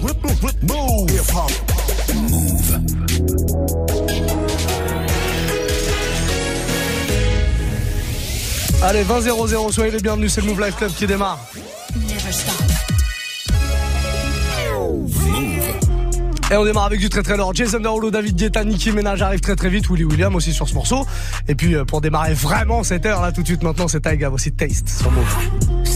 Move. Hip hop. Move. Allez, 20-0-0, soyez les bienvenus, c'est le Move Life Club qui démarre. Et on démarre avec du très très lourd. Jason Derulo, David Guetta, Nicki Ménage arrive très très vite. Willy William aussi sur ce morceau. Et puis euh, pour démarrer vraiment cette heure là tout de suite maintenant, c'est Taiga aussi Taste sur Move.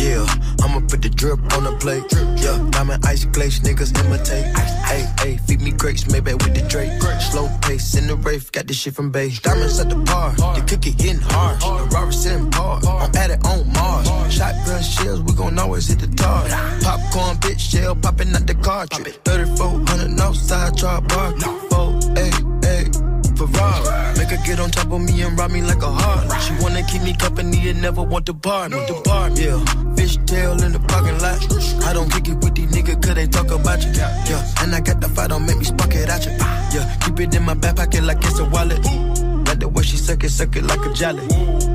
Yeah, I'ma put the drip on the plate. Yeah, diamond ice glaze, niggas imitate. Hey, hey, feed me grapes, maybe with the Drake. Slow pace in the rave, got this shit from base. Diamonds at the bar, the cookie getting hard. The Robert sitting par, I'm at it on Mars. Shotgun shells, we gon' always hit the tar. Popcorn, bitch, shell popping out the cartridge. 3400 outside, drop bar. Four, eight, eight. Ferrari. Make her get on top of me and rob me like a heart. She wanna keep me company and never want to bar me. The bar, yeah. Fish tail in the parking lot. I don't kick it with these niggas cause they talk about you. Yeah, and I got the fight, don't make me spark it at you. Yeah, keep it in my back pocket like it's a wallet. Like the way she suck it, suck it like a jelly.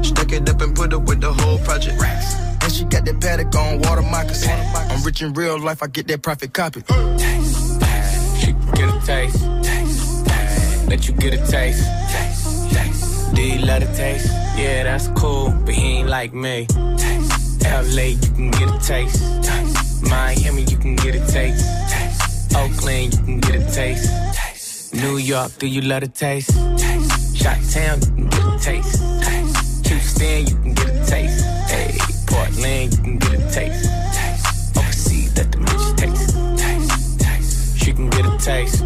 Stuck it up and put it with the whole project. And she got that paddock on water moccasins. I'm rich in real life, I get that profit copy. Taste, taste. Get a taste. taste, taste. Let you get a taste. taste, taste. Do you love the taste? Yeah, that's cool, but he ain't like me. Taste, LA, you can get a taste. Miami, you can get a taste. Oakland, you can get a taste. New York, do you love the taste? Shot Town, you can get a taste. Houston, you can get a taste. Hey, Portland, you can get a taste. Overseas, let the bitch taste. She can get a taste.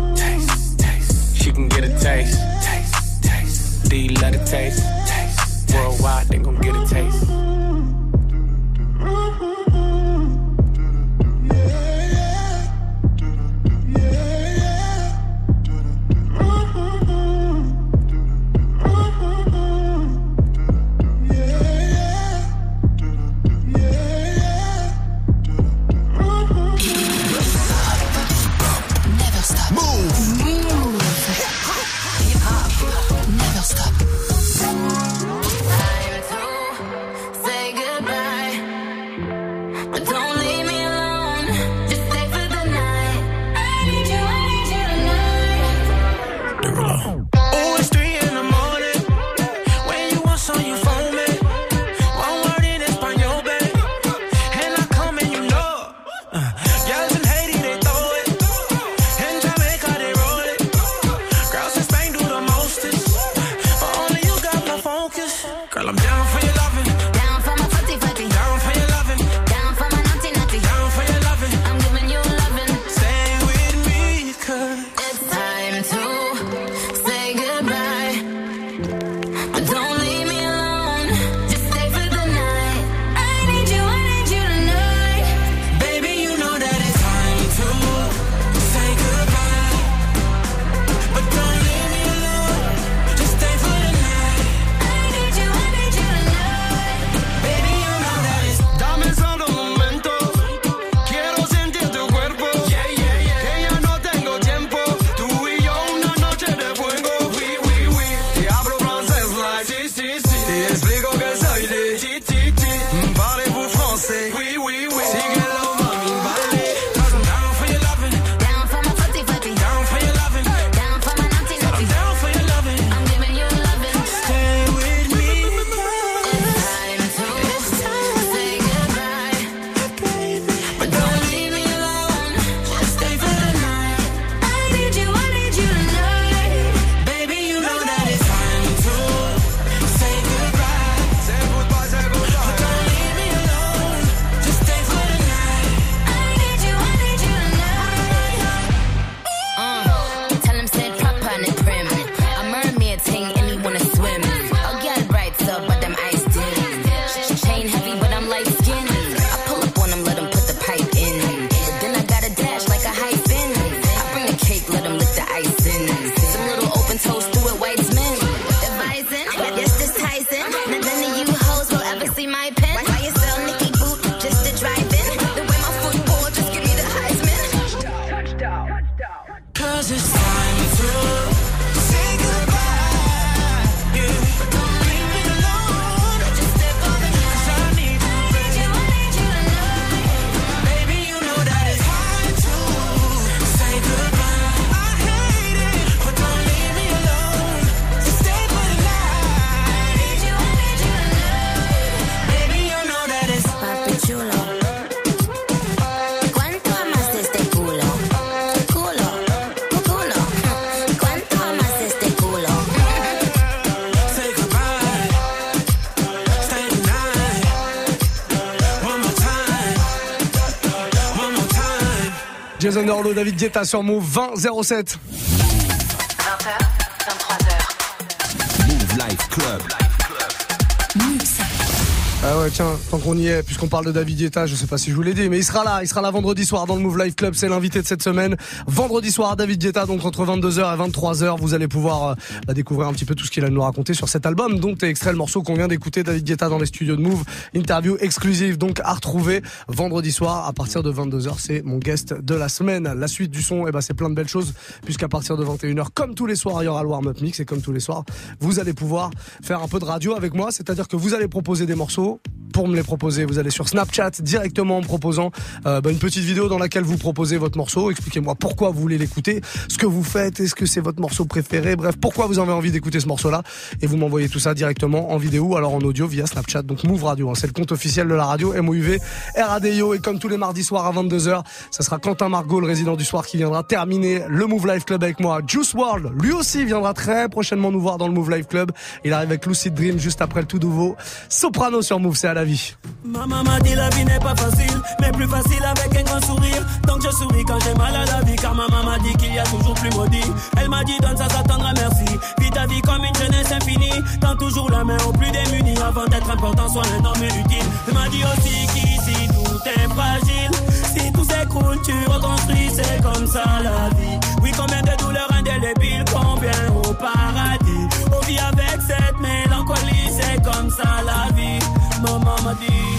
She can get a taste. Do you love taste? taste. Worldwide, they gon' get a taste. Derulo, David Guetta sur Move 20 07. Tiens, tant qu'on y est, puisqu'on parle de David Guetta, je sais pas si je vous l'ai dit, mais il sera là, il sera là vendredi soir dans le Move Life Club, c'est l'invité de cette semaine. Vendredi soir, David Guetta, donc entre 22h et 23h, vous allez pouvoir euh, bah, découvrir un petit peu tout ce qu'il a nous raconter sur cet album. Donc, t'es extrait le morceau qu'on vient d'écouter, David Guetta dans les studios de Move, interview exclusive, donc à retrouver vendredi soir à partir de 22h, c'est mon guest de la semaine. La suite du son, eh ben, c'est plein de belles choses, puisqu'à partir de 21h, comme tous les soirs, il y aura le warm-up mix, et comme tous les soirs, vous allez pouvoir faire un peu de radio avec moi, c'est-à-dire que vous allez proposer des morceaux, pour me les proposer, vous allez sur Snapchat directement en proposant euh, bah, une petite vidéo dans laquelle vous proposez votre morceau. Expliquez-moi pourquoi vous voulez l'écouter, ce que vous faites, est-ce que c'est votre morceau préféré, bref, pourquoi vous avez envie d'écouter ce morceau-là. Et vous m'envoyez tout ça directement en vidéo, alors en audio via Snapchat. Donc Move Radio, hein, c'est le compte officiel de la radio, MOUV, RADIO. Et comme tous les mardis soirs à 22h, ça sera Quentin Margot, le résident du soir, qui viendra terminer le Move Life Club avec moi. Juice World, lui aussi, viendra très prochainement nous voir dans le Move Life Club. Il arrive avec Lucid Dream juste après le tout nouveau. Soprano sur Move, c'est la vie. Ma maman dit la vie n'est pas facile, mais plus facile avec un grand sourire. Donc je souris quand j'ai mal à la vie, car ma maman dit qu'il y a toujours plus maudit. Elle m'a dit donne ça, ça t'endra merci. Vis ta vie comme une jeunesse infinie. Tends toujours la main aux plus démunis avant d'être important, sois un homme utile. Elle m'a dit aussi qu'ici tout est fragile. Si tout s'écroule, tu reconstruis, c'est comme ça la vie. Oui, combien de douleurs indélébiles, combien my mama did.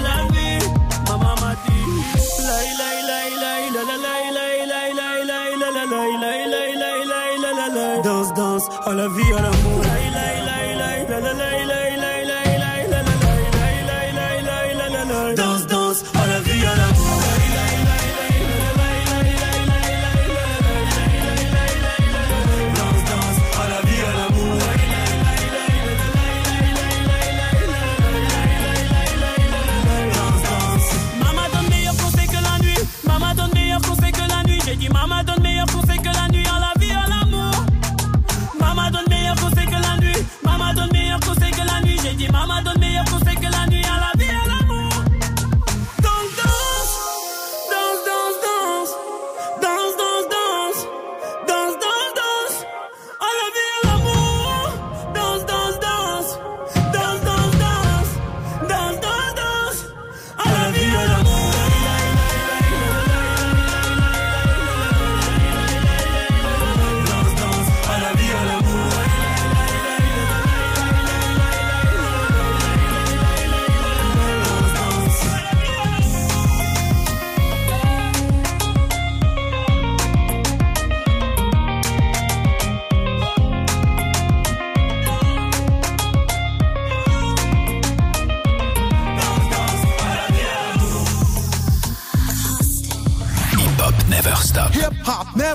la vie à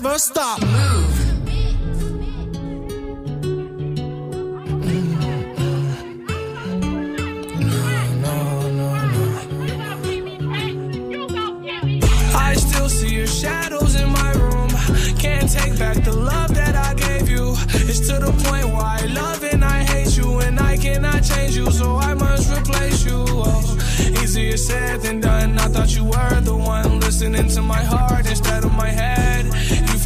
never stop. I still see your shadows in my room. Can't take back the love that I gave you. It's to the point where I love and I hate you, and I cannot change you, so I must replace you. Oh, easier said than done. I thought you were the one listening to my heart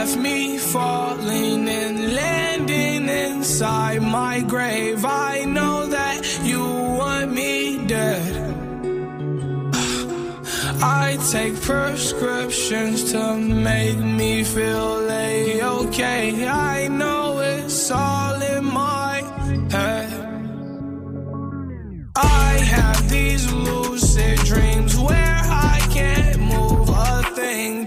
left me falling and landing inside my grave. I know that you want me dead. I take prescriptions to make me feel a-okay. I know it's all in my head. I have these lucid dreams where I can't move a thing,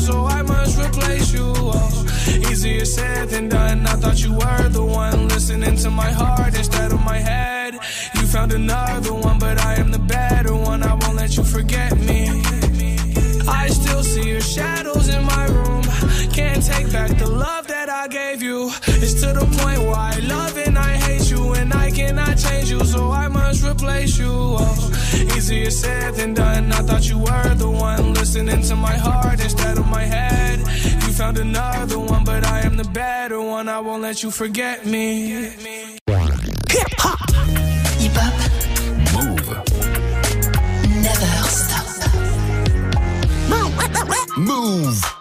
so I must replace you. Oh, easier said than done. I thought you were the one listening to my heart instead of my head. You found another one, but I am the better I must replace you. Oh, easier said than done. I thought you were the one listening to my heart instead of my head. You found another one, but I am the better one. I won't let you forget me. Hip hop. Mouv'. Never stop. Mouv'.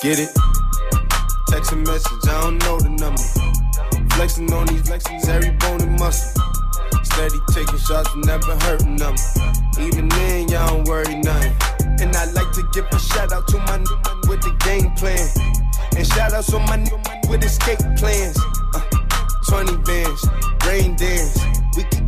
Get it? Text a message, I don't know the number. Flexing on these flexing every bone and muscle. Steady taking shots, never hurting them. Even then, y'all don't worry nothing. And I like to give a shout out to my new with the game plan. And shout outs to my new with escape plans. Uh, 20 bands, rain dance. We can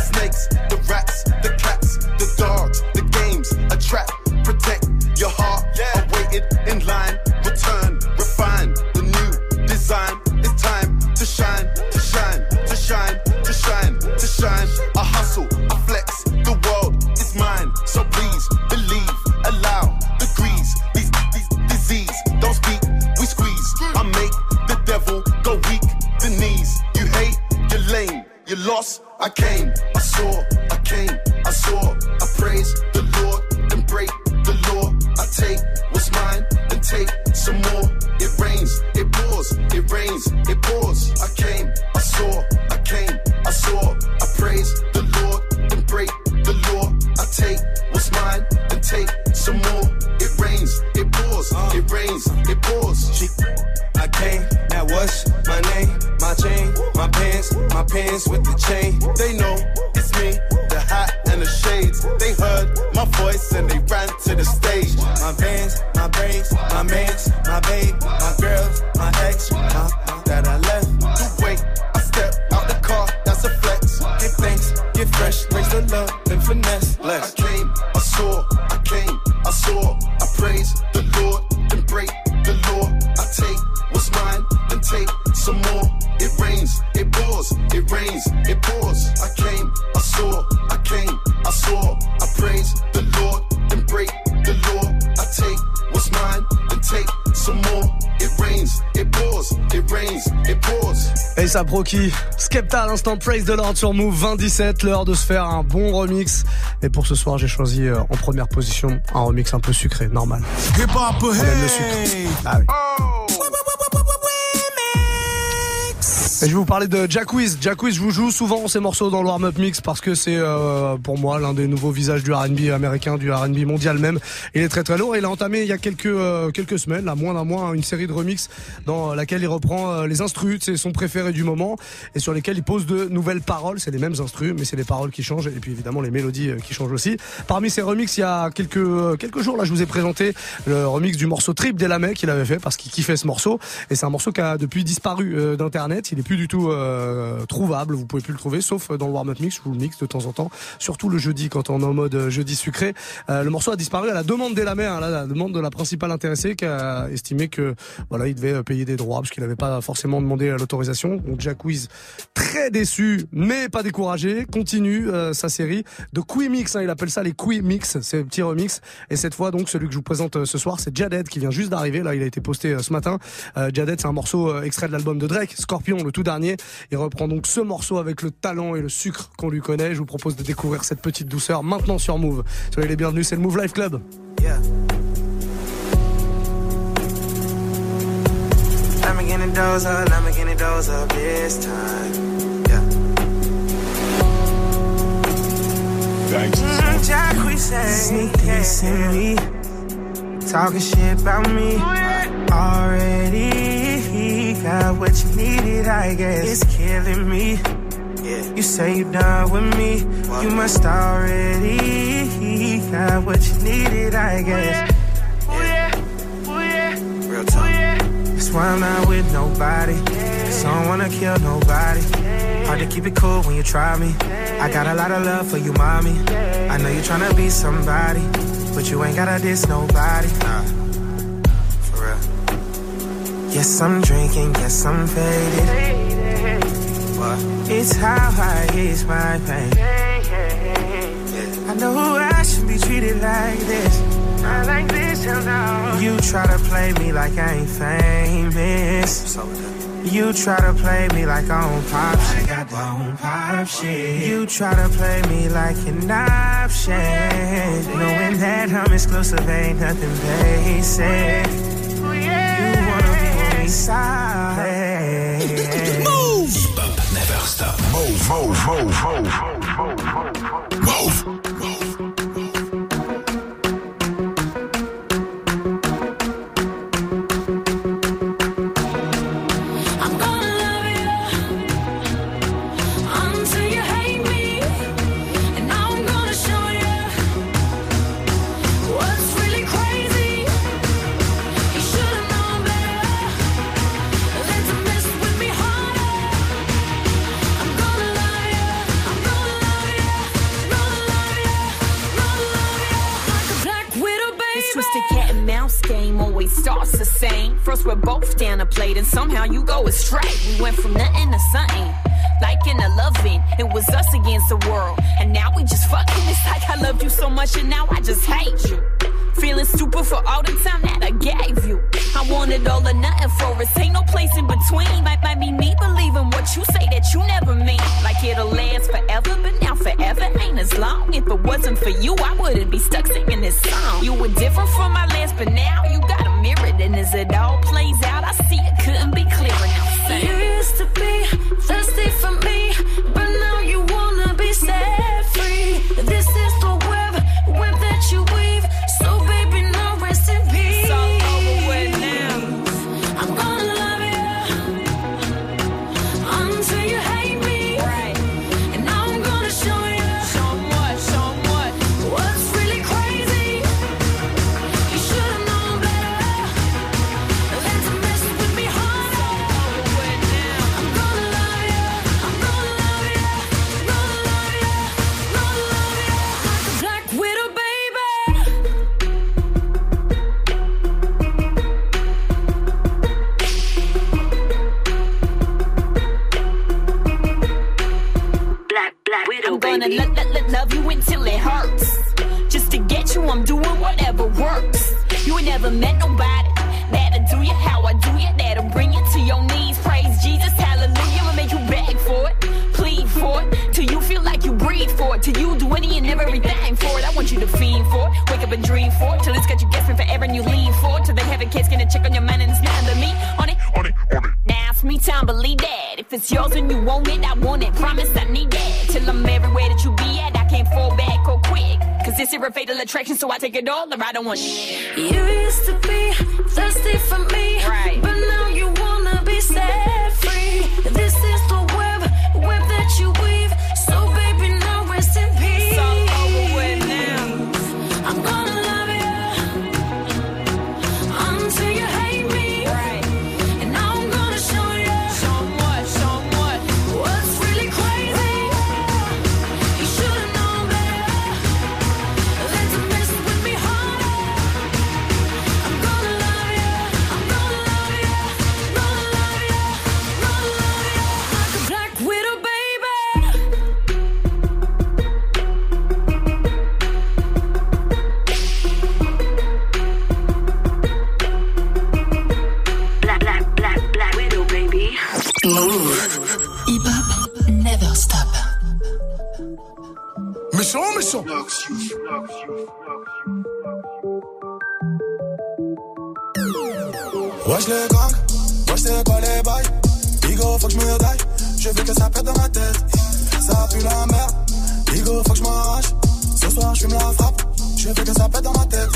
I came, I saw, Proki, Skepta à l'instant Praise the Lord sur Move 27, l'heure de se faire un bon remix. Et pour ce soir, j'ai choisi euh, en première position un remix un peu sucré, normal. Hip hop, On aime le sucre. Ah oui. Et je vais vous parler de Jack Wiz. Jack Wiz, je vous joue souvent ces morceaux dans le warm-up mix parce que c'est euh, pour moi l'un des nouveaux visages du R&B américain, du R&B mondial même. Il est très très lourd. Il a entamé il y a quelques euh, quelques semaines, là moins d'un mois, une série de remix dans laquelle il reprend euh, les instrus, c'est son préféré du moment, et sur lesquels il pose de nouvelles paroles. C'est les mêmes instrus, mais c'est les paroles qui changent et puis évidemment les mélodies euh, qui changent aussi. Parmi ces remix, il y a quelques euh, quelques jours là, je vous ai présenté le remix du morceau Trip d'Elamé qu'il avait fait parce qu'il kiffait ce morceau et c'est un morceau qui a depuis disparu d'internet. Il est plus du tout euh, trouvable. Vous pouvez plus le trouver, sauf dans le warm-up mix. Je vous le mixe de temps en temps, surtout le jeudi quand on est en mode euh, jeudi sucré. Euh, le morceau a disparu à la demande d'Elamé, hein, là, la demande de la principale intéressée qui a estimé que voilà, il devait euh, payer des droits parce qu'il n'avait pas forcément demandé euh, l'autorisation. Donc Jack Wiz, très déçu, mais pas découragé, continue sa série de Quee Mix. Hein, il appelle ça les Quee Mix, c'est petits remix. Et cette fois, donc, celui que je vous présente ce soir, c'est Jaded qui vient juste d'arriver. Là, il a été posté ce matin. Jaded, c'est un morceau extrait de l'album de Drake, Scorpion, le tout dernier. Il reprend donc ce morceau avec le talent et le sucre qu'on lui connaît. Je vous propose de découvrir cette petite douceur maintenant sur Move. Soyez les bienvenus, c'est le Move Life Club. Yeah. Lamborghini doors up, Lamborghini doors up this time. Yeah. Mm, Jack, we say, talking shit about me. Already got what you needed, I guess. It's killing me. Yeah. You say you done with me, you must already got what you needed, I oh, guess. yeah oh, oh, yeah Real talk. That's why I'm not with nobody. Cause I don't wanna kill nobody. Hard to keep it cool when you try me. I got a lot of love for you, mommy. I know you're tryna be somebody, but you ain't gotta diss nobody. Nah, for real. Yes, I'm drinking, yes, I'm faded. What? It's how I ease my pain. I know I should be treated like this. Not like this, you know. You try to play me like I ain't famous. You try to play me like I don't pop shit. I don't pop shit. You try to play me like an option. Oh, Knowing that I'm exclusive ain't nothing basic. Oh, you oh, side. Move! Hip-hop never stop. Move, move, move, move, move, move, move. Move! Somehow you go astray. We went from nothing to something. Like in a loving, it was us against the world. And now we just fucking. It's like I loved you so much and now I love you until it hurts. Just to get you, I'm doing whatever works. You ain't never met nobody that'll do you how I do you, that'll bring you to your knees. Praise Jesus, hallelujah, will make you beg for it, plead for it, till you feel like you breathe for it, till you do any and everything for it. I want you to fiend for it, wake up and dream for it, till it's got you guessing forever and you lean for it, till they have a kids gonna check on your man and it's not to me on it. On it, on it. Now it's me time, believe that. If it's yours and you want it, I want it. Promise I need that. Till I'm everywhere this here a fatal attraction, so I take it all or I don't want shit. You used to be thirsty for me, Right. Wesh les gangs, wesh c'est quoi les bails. Bigo faut que je me daille, je veux que ça pète dans ma tête. Ça pue la merde, Bigo faut que je m'arrache. Ce soir je fume la frappe, je veux que ça pète dans ma tête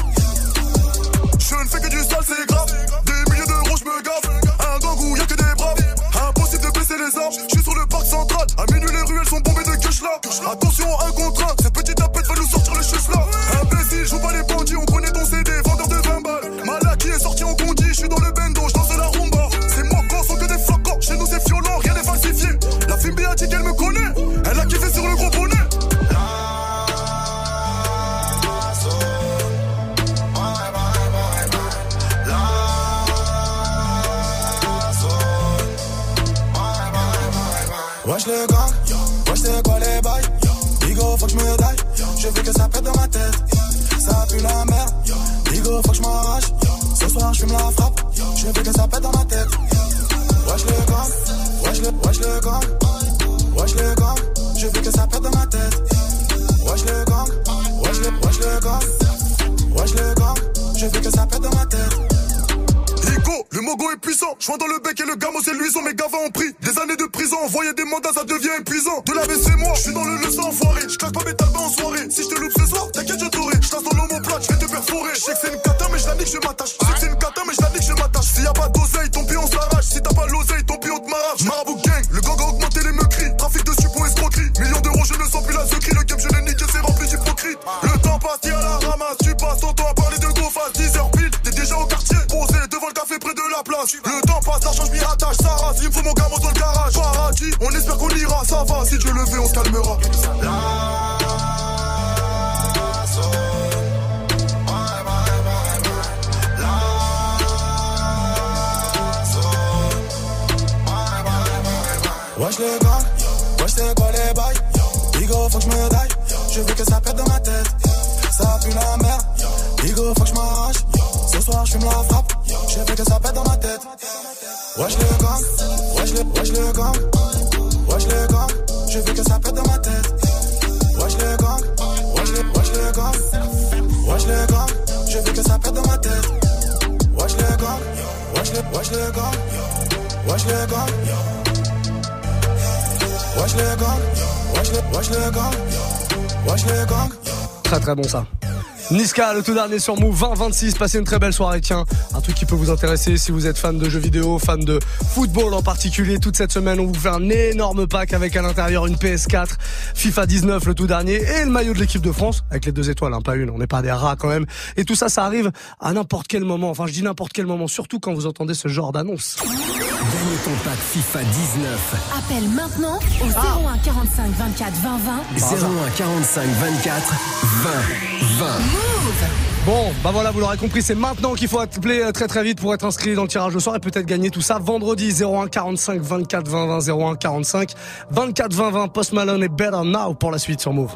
Wesh les gangs, wesh c'est quoi les bails Bigo faut que je veux que ça pète dans ma tête Ça pue la merde, Ce soir je fume la frappe, je veux ma tête Wesh les gangs, wesh les, wesh les gangs Wesh les gangs, je veux que ça pète dans ma tête Wesh les gangs, wesh les, wesh les gangs Wesh les gangs, je veux que ça pète dans ma tête Wesh les gangs, wesh les, wesh les gangs Wesh les gangs Très très bon ça. Niska, le tout dernier sur Move 2026. Passez une très belle soirée. Tiens, truc qui peut vous intéresser si vous êtes fan de jeux vidéo, fan de football en particulier. Toute cette semaine, on vous fait un énorme pack avec à l'intérieur une PS4, FIFA 19 le tout dernier et le maillot de l'équipe de France avec les deux étoiles, hein, pas une. On n'est pas des rats quand même. Et tout ça, ça arrive à n'importe quel moment. Enfin, je dis n'importe quel moment, surtout quand vous entendez ce genre d'annonce. Gagnez ton pack FIFA 19. Appelle maintenant au 01 45 24 20 20. 01 45 24 20 20. Move. Bon, bah voilà, vous l'aurez compris, c'est maintenant qu'il faut appeler euh, très très vite pour être inscrit dans le tirage au sort et peut-être gagner tout ça vendredi. 01 45 24 20 20 01 45 24 20 20 Post Malone et Better Now pour la suite sur Move.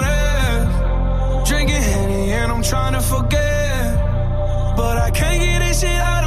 I'm trying to forget, but I can't get this shit out.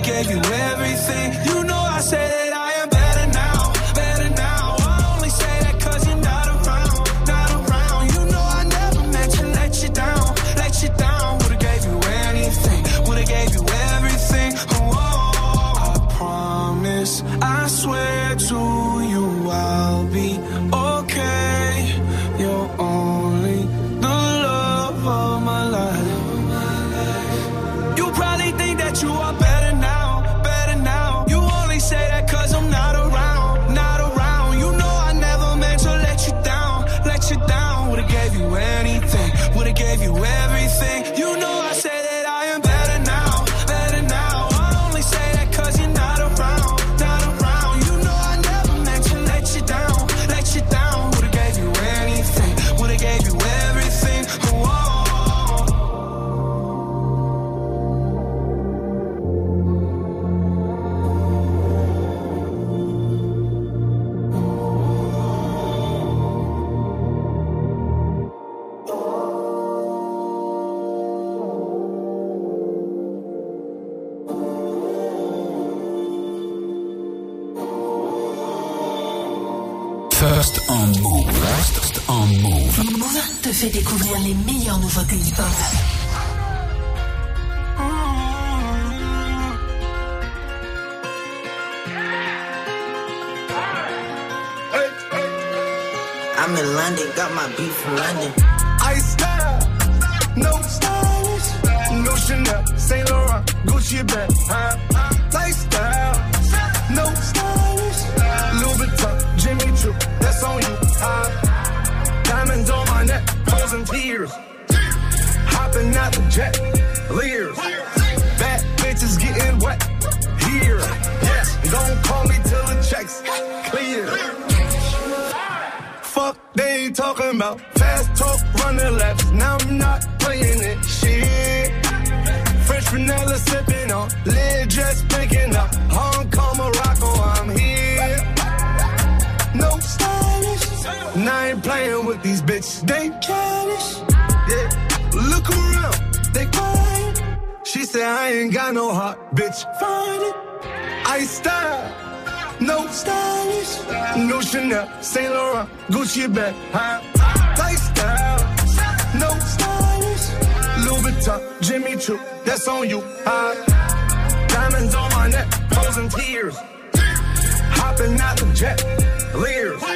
gave you everything you fait découvrir les meilleures nouveautés hip-hop. I'm in London, got my beef from London. I style, no stylish, no Chanel, Saint Laurent, Gucci bag, huh? some tears. Hopping out the jet, leers. Bad bitches getting wet here. Yes, don't call me till the checks clear. Fuck they ain't talking about. Fast talk, running laps. Now I'm not playing it. Shit. French vanilla sipping on. Lid just picking up. Home And I ain't playing with these bitches. They childish. Yeah. Look around. They quiet. She said, I ain't got no heart, bitch. Find it. I style. No stylish, no Chanel, Saint Laurent, Gucci bag, high lifestyle. No stylish, Louis Vuitton, Jimmy Choo, that's on you. High diamonds on my neck, frozen tears, hopping out the jet, leers.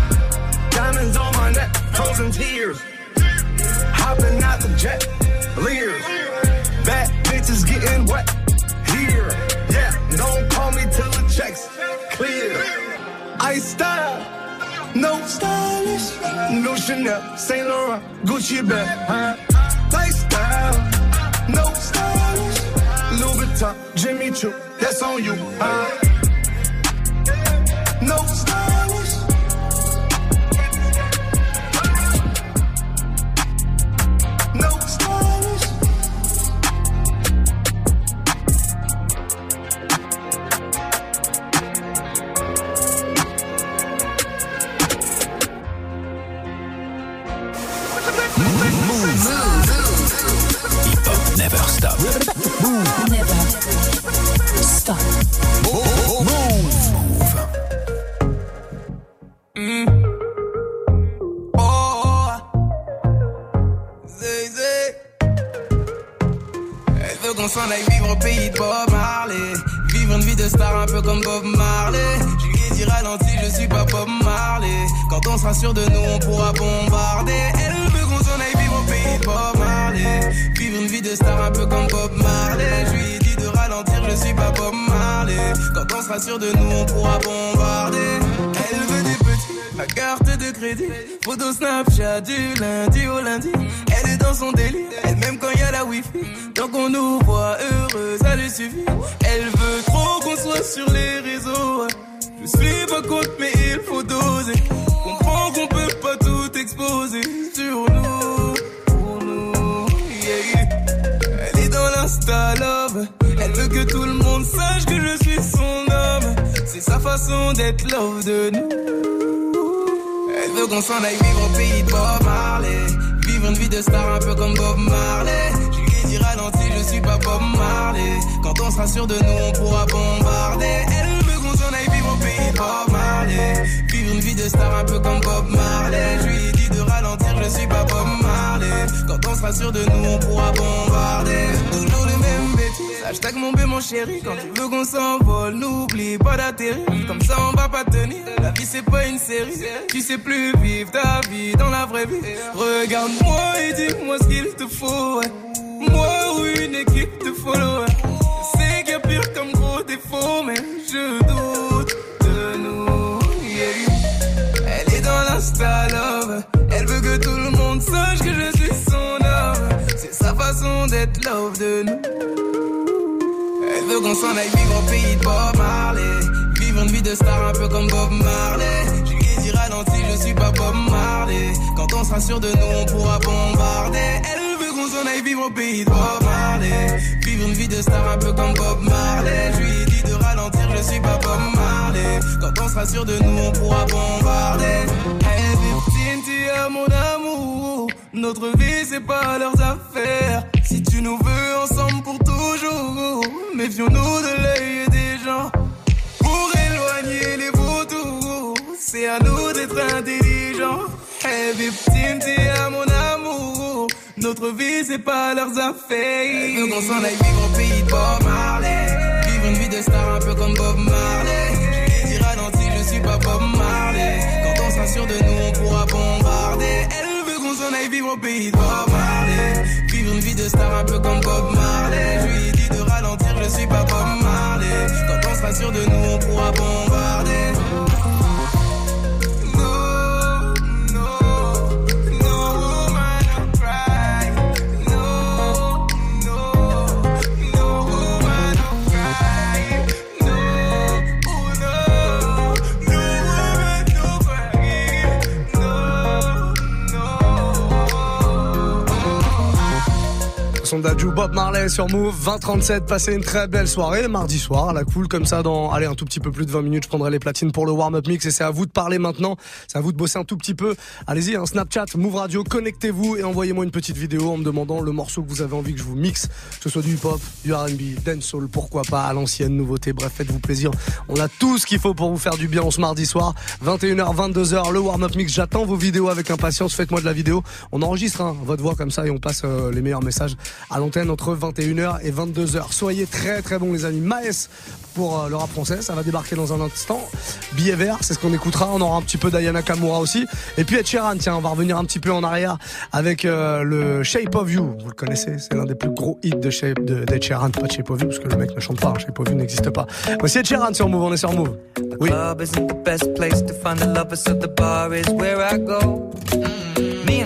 Diamonds on my neck, frozen tears. Hopping out the jet, leers. Bad bitches getting wet here. Yeah, don't call me till the checks clear. I style, no stylish. No Chanel, Saint Laurent, Gucci bag, huh? Lifestyle, no stylish. Louis Vuitton, Jimmy Choo, that's on you, huh? Sera sûr de nous, on pourra bombarder. Toujours les mêmes bêtises. Hashtag mon bé, mon chéri. Quand tu veux qu'on s'envole, n'oublie pas d'atterrir. Comme ça, on va pas tenir. La vie, c'est pas une série. Tu sais plus vivre ta vie dans la vraie vie. Regarde-moi et dis-moi ce qu'il te faut. Moi ou une équipe de followers. Sais qu'il y a pire comme gros défaut, mais je doute de nous. Elle est dans l'insta love. Elle veut que tout le monde sache que je suis Elle veut qu'on s'en aille vivre au pays de Bob Marley. Vivre une vie de star un peu comme Bob Marley. Je lui ai ralenti, je suis pas Bob Marley. Quand on sera sûr de nous, on pourra bombarder. Elle veut qu'on s'en aille vivre au pays de Bob Marley. Vivre une vie de star un peu comme Bob Marley. Je lui ai dit de ralentir, je suis pas Bob Marley. Quand on sera sûr de nous, on pourra bombarder. Hey, tu es mon amour. Notre vie, c'est pas leurs affaires. Si tu nous veux ensemble pour toujours, méfions-nous de l'œil des gens. Pour éloigner les vautours, c'est à nous d'être intelligents. Hey, victime, tu es mon amour. Notre vie, c'est pas leurs affaires. Veut qu'on s'en aille vivre au pays de Bob Marley. Vivre une vie de star un peu comme Bob Marley. Je lui ai dit ralenti, je suis pas Bob Marley. Quand on sûr de nous, on pourra bombarder. Qu'on aille vivre au pays de Bob Marley. Vivre vie de star un peu comme Bob Marley. Je lui dit de ralentir, je suis pas Bob Marley. Quand on sera sûr de nous, on pourra bombarder. Son d'Adju Bob Marley sur Move, 2037, passez une très belle soirée, mardi soir, la cool, comme ça, dans, allez, un tout petit peu plus de 20 minutes, je prendrai les platines pour le warm-up mix et c'est à vous de parler maintenant, c'est à vous de bosser un tout petit peu. Allez-y, un Snapchat, Move Radio, connectez-vous et envoyez-moi une petite vidéo en me demandant le morceau que vous avez envie que je vous mixe, que ce soit du hip-hop, du R&B, dancehall, pourquoi pas, à l'ancienne, nouveauté, bref, faites-vous plaisir. On a tout ce qu'il faut pour vous faire du bien en ce mardi soir, 21h, 22h, le warm-up mix, j'attends vos vidéos avec impatience, faites-moi de la vidéo. On enregistre hein, votre voix comme ça et on passe euh, les meilleurs messages à l'antenne entre 21h et 22h. Soyez très très bons les amis. Maes pour euh, le rap français, ça va débarquer dans un instant. Billet vert, c'est ce qu'on écoutera. On aura un petit peu d'Ayana Kamura aussi. Et puis Ed Sheeran, tiens, on va revenir un petit peu en arrière avec euh, le Shape of You. Vous le connaissez, c'est l'un des plus gros hits de Shape de Sheeran, pas de Shape of You parce que le mec ne chante pas. Shape of You n'existe pas. Voici Ed Sheeran sur Move, on est sur Move. Oui. the best place to find the so the bar is where I go. Me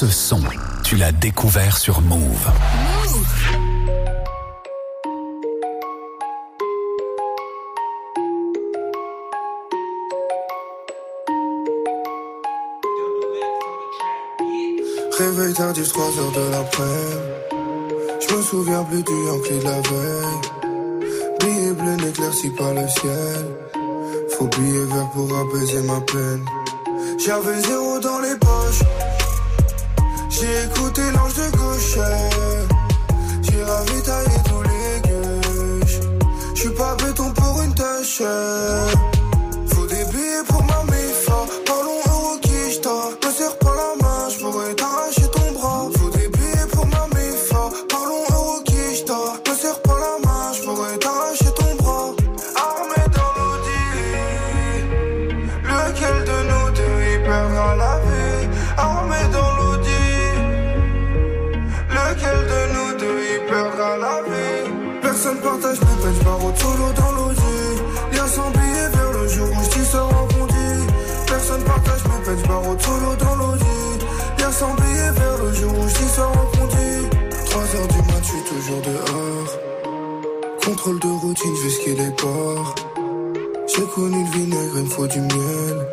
Ce son, tu l'as découvert sur Move. Réveil tardif, 3 heures de l'après. Je me souviens plus du Yankee de la veille. Billet bleu n'éclairci par le ciel. Faut billet vert pour apaiser ma peine. J'avais zéro dans les poches. J'ai écouté l'ange de gauche. J'ai ravitaillé tous les gueuches. J'suis pas béton pour une tâche. Faut des billets pour Personne partage mes peines, j'barre solo dans l'audi. Y'a 100 billets vers le jour où j't'y sors en. Personne partage mes peines, j'barre solo dans l'audi. Y'a 100 billets vers le jour où j't'y sors en bondi. 3 heures du mat, j'suis toujours dehors. Contrôle de routine, skier les ports. J'ai connu le vinaigre, il me faut du miel.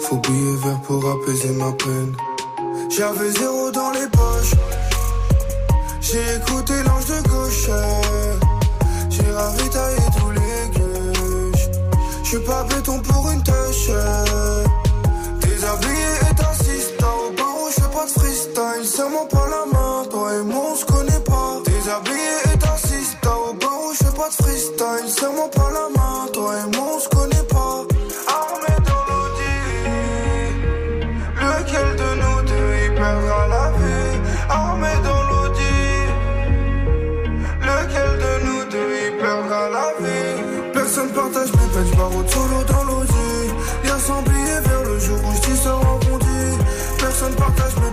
Faut billet vert pour apaiser ma peine. J'avais zéro dans les poches. J'ai écouté l'ange de gauche. J'ai ravitaillé tous les gueuches. J'suis pas béton pour une tâche. Déshabillé et t'assistes au barreau, j'fais pas de freestyle. Serre-moi pas la main, toi et moi on se connaît pas. Déshabillé et t'assistes au barreau, j'fais pas de freestyle. Serre-moi pas la main,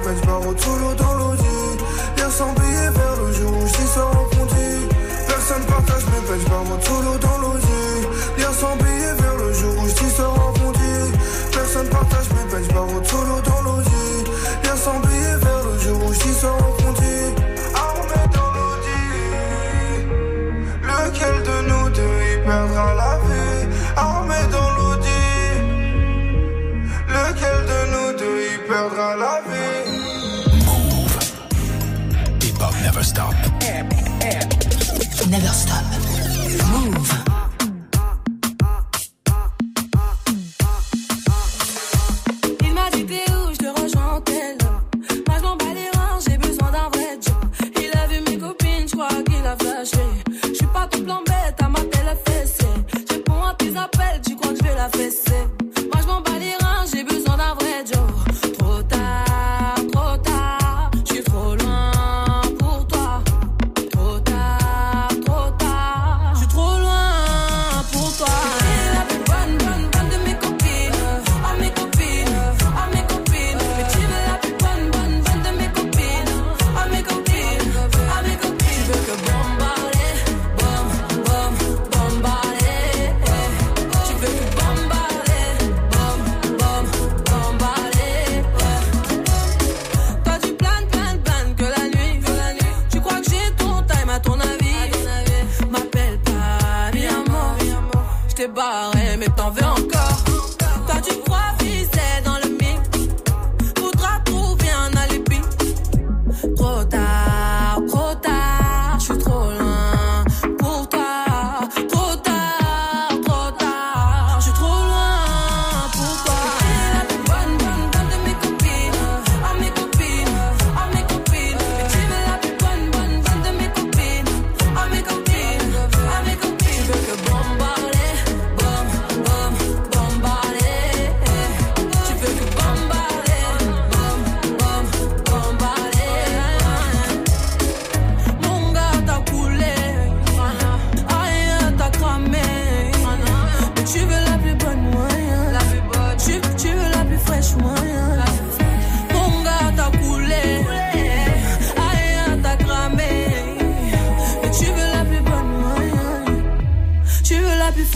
Mais je me sous l'eau dans l'audi Hier sans billet vers le jour où j'y sors en Personne partage mes peines, je me sous l'eau dans l'audi Hier sans billet vers le jour où j'y sors en Personne partage mes peines, je me sous Hip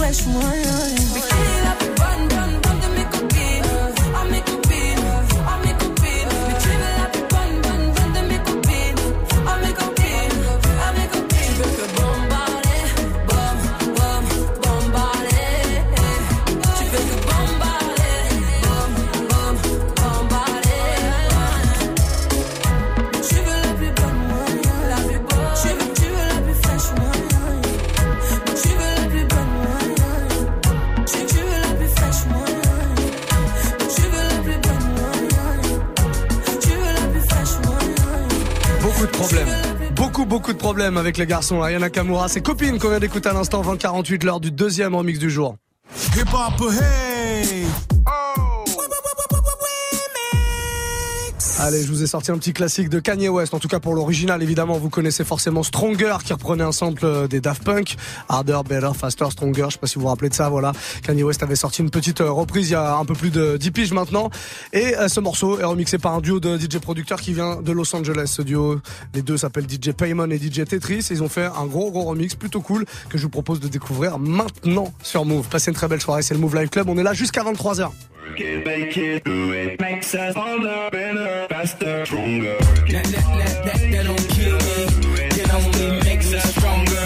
apaixonei avec les garçons. Ayana Kamura, ses copines qu'on vient d'écouter à l'instant, 2048, lors du deuxième remix du jour. Allez, je vous ai sorti un petit classique de Kanye West. En tout cas, pour l'original, évidemment, vous connaissez forcément Stronger, qui reprenait un sample euh, des Daft Punk. Harder, Better, Faster, Stronger. Je sais pas si vous vous rappelez de ça, voilà. Kanye West avait sorti une petite euh, reprise il y a un peu plus de 10 piges maintenant. Et euh, ce morceau est remixé par un duo de DJ producteurs qui vient de Los Angeles. Ce duo, les deux s'appellent DJ Paymon et DJ Tetris. Ils ont fait un gros, gros remix plutôt cool que je vous propose de découvrir maintenant sur Move. Passez une très belle soirée. C'est le Move Live Club. On est là jusqu'à 23h. Get, make it, do it. Makes us harder, better, faster, stronger. That, that, that, that, that don't kill me. It only makes us stronger.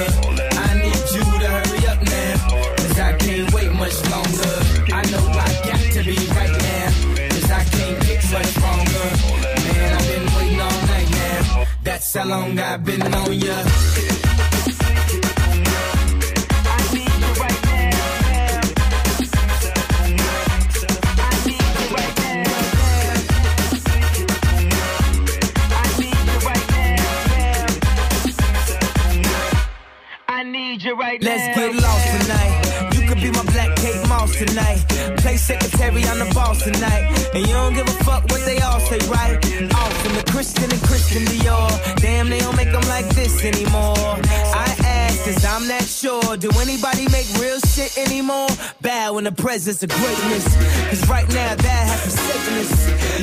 I need you to hurry up now. Cause I can't wait much longer. I know I got to be right now. Cause I can't get much stronger. Man, I've been waiting all night now. That's how long I've been on ya. Tonight. And you don't give a fuck what they all say, right? Off from the Christian and Christian Dior. Damn, they don't make them like this anymore. I cause I'm not sure. Do anybody make real shit anymore? Bow in the presence of greatness. Cause right now, that has forsaken.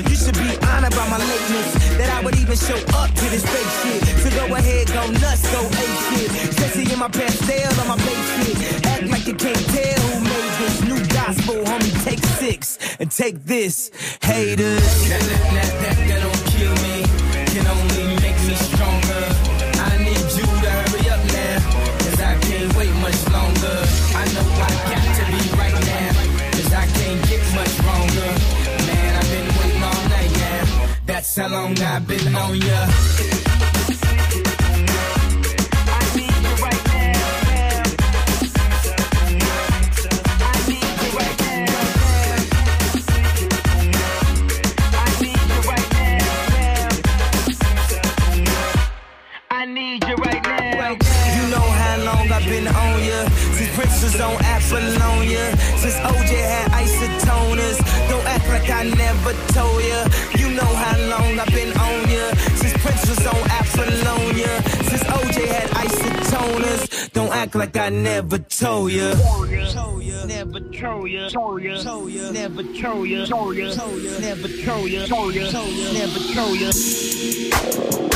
You should be honored by my lateness. That I would even show up to this fake shit. So go ahead, go nuts, go ape shit. Sexy in my pastel on my base shit. Act like you can't tell who made this new gospel, homie. Take six and take this, haters. That, that, that, that don't kill me. Can only That's how long I've been on ya. Was on Apollonia. Since OJ had isotoners. Don't act like I never told ya. You know how long I've been on ya. Since Prince was on Apollonia. Since OJ had isotoners. Don't act like I never told ya. Never told ya. Told ya. Told ya. Never told ya. Told ya. Told ya. Never. Told ya. Told ya. Never told ya.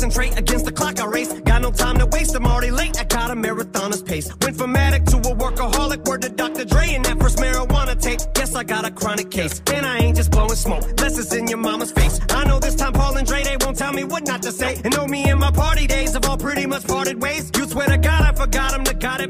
concentrate against the clock I race. Got no time to waste, I'm already late. I got a marathoner's pace. Went from addict to a workaholic, word to Dr. Dre, and that first marijuana tape. Guess I got a chronic case. And I ain't just blowing smoke, unless in your mama's face. I know this time Paul and Dre, they won't tell me what not to say. And know me and my party days have all pretty much parted ways. You swear to God, I forgot him to God it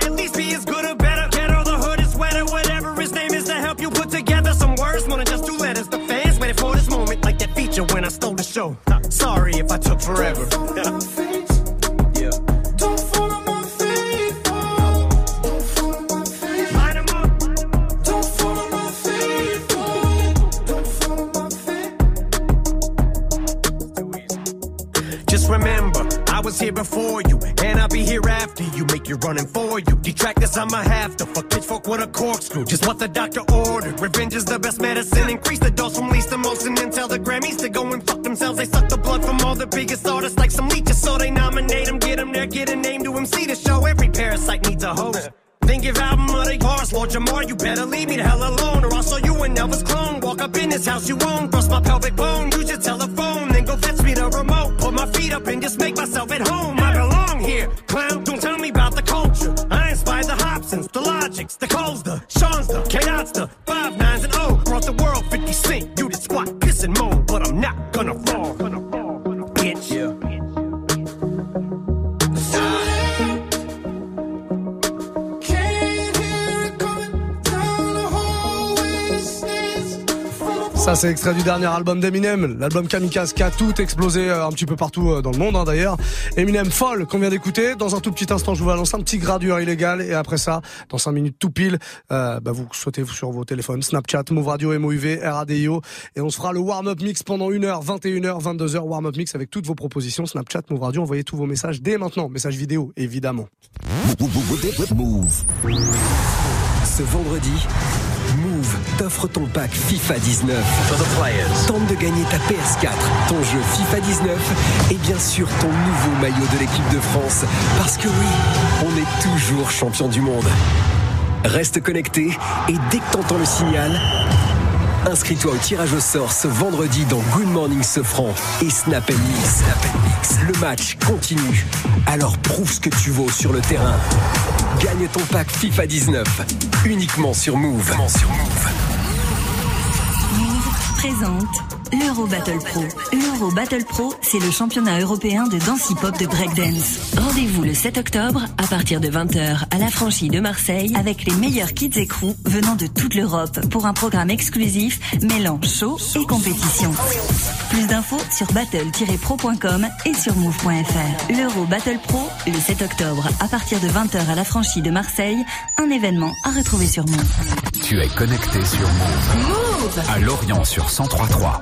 show. Sorry if I took forever. Don't follow my feet. Don't follow my feet. Line 'em up. Don't follow my feet. Don't follow my feet. Just remember, was here before you, and I'll be here after you. Make you running for you. Detractors, I'ma have to fuck pitchfork with a corkscrew. Just what the doctor ordered. Revenge is the best medicine. Increase the dose from least to most, and then tell the Grammys to go and fuck themselves. They suck the blood from all the biggest artists like some leeches, so they nominate them, get them there, get a name to MC to show. Every parasite needs a host. Then give album of the yours, Lord Jamar, you better leave me the hell alone, or I'll show you an Elvis clone. Walk up in this house you own, bust my pelvic bone, use your telephone, then go fetch me the remote. Put my feet up and just make myself at home. I belong here, clown. Don't tell me about the culture. I inspired the Hopsins, the Logics, the Coles, the Sean's, the K-Dots, the Five Nines and oh. O. Brought the world Ça, c'est extrait du dernier album d'Eminem, l'album Kamikaze qui a tout explosé euh, un petit peu partout euh, dans le monde hein, d'ailleurs. Eminem Fall qu'on vient d'écouter. Dans un tout petit instant, je vous annonce un petit gradure illégal. Et après ça, dans 5 minutes tout pile, euh, bah, vous sautez sur vos téléphones, Snapchat, Move Radio, MOUV, RADIO et on se fera le warm-up mix pendant 1h, 21h, 22h, warm-up mix avec toutes vos propositions, Snapchat, Move Radio, envoyez tous vos messages dès maintenant, messages vidéo évidemment. Ce vendredi, t'offre ton pack FIFA 19. Tente de gagner ta PS4, ton jeu FIFA 19 et bien sûr ton nouveau maillot de l'équipe de France. Parce que oui, on est toujours champion du monde. Reste connecté et dès que t'entends le signal, inscris-toi au tirage au sort ce vendredi dans Good Morning Sofran et Snap Mix. Snap Mix. Le match continue. Alors prouve ce que tu vaux sur le terrain. Gagne ton pack FIFA 19 uniquement sur Move. Sur Move présente l'Euro Battle Pro. L'Euro Battle Pro, c'est le championnat européen de danse hip-hop de breakdance. Rendez-vous le 7 octobre à partir de 20h à la franchise de Marseille avec les meilleurs kids et crews venant de toute l'Europe pour un programme exclusif mêlant show et compétition. Plus d'infos sur battle-pro.com et sur move.fr. L'Euro Battle Pro, le 7 octobre à partir de 20h à la franchise de Marseille, un événement à retrouver sur Move. Tu es connecté sur Move. Move À Lorient sur 1033.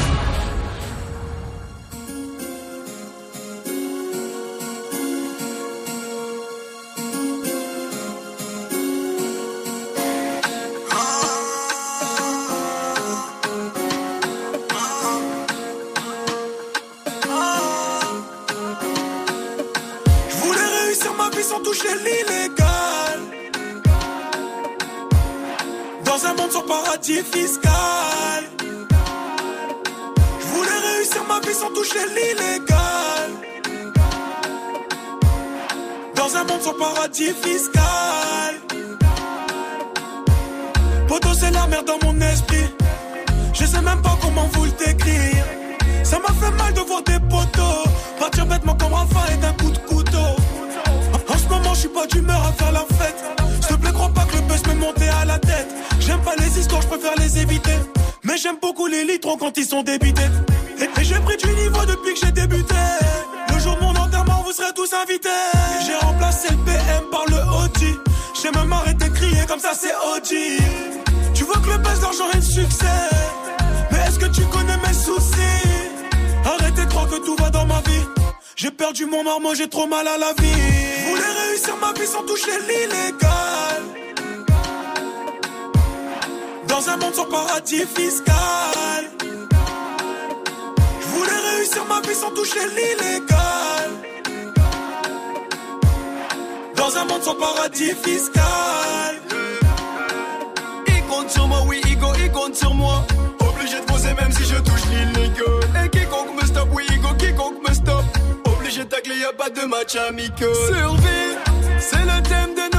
Fiscal. Je voulais réussir ma vie sans toucher l'illégal. Dans un monde sans paradis fiscal. Poto, c'est la merde dans mon esprit. Je sais même pas comment vous le décrire. mal de voir des poteaux. Partir bêtement comme Rafa et d'un coup de couteau. Je suis pas d'humeur à faire la fête. S'il te plaît, crois pas que le buzz m'est monté à la tête. J'aime pas les histoires, je préfère les éviter. Mais j'aime beaucoup les litrons quand ils sont débités. Et, j'ai pris du niveau depuis que j'ai débuté. Le jour de mon enterrement, vous serez tous invités. J'ai remplacé le PM par le OG. J'ai même arrêté de crier comme ça, c'est OG. Tu vois que le buzz, l'argent et le succès. Mais est-ce que tu connais mes soucis? Perdu mon marmot, j'ai trop mal à la vie. Je voulais réussir ma vie sans toucher l'illégal. Dans un monde sans paradis fiscal. Je voulais réussir ma vie sans toucher l'illégal. Dans un monde sans paradis fiscal. Il compte sur moi, oui, Igo, il compte sur moi. Obligé de poser même si je touche l'illégal. De tacler, y a pas de match amical. Survie, c'est le thème de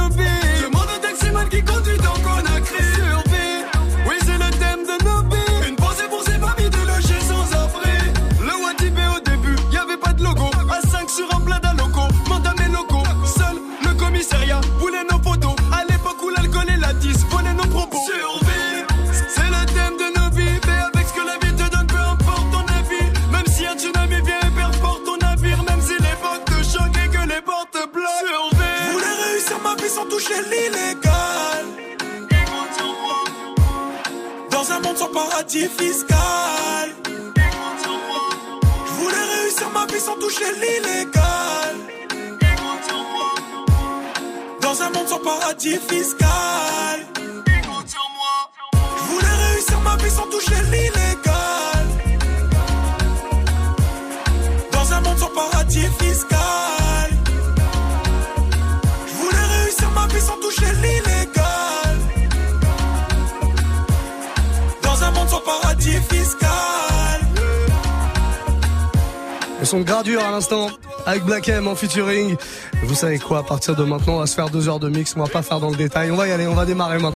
paradis fiscal. Je voulais réussir ma vie sans toucher l'illégal. Dans un monde sans paradis fiscal. Son gradure à l'instant avec Black M en featuring. Vous savez quoi, à partir de maintenant, on va se faire deux heures de mix. On va pas faire dans le détail. On va y aller, on va démarrer maintenant.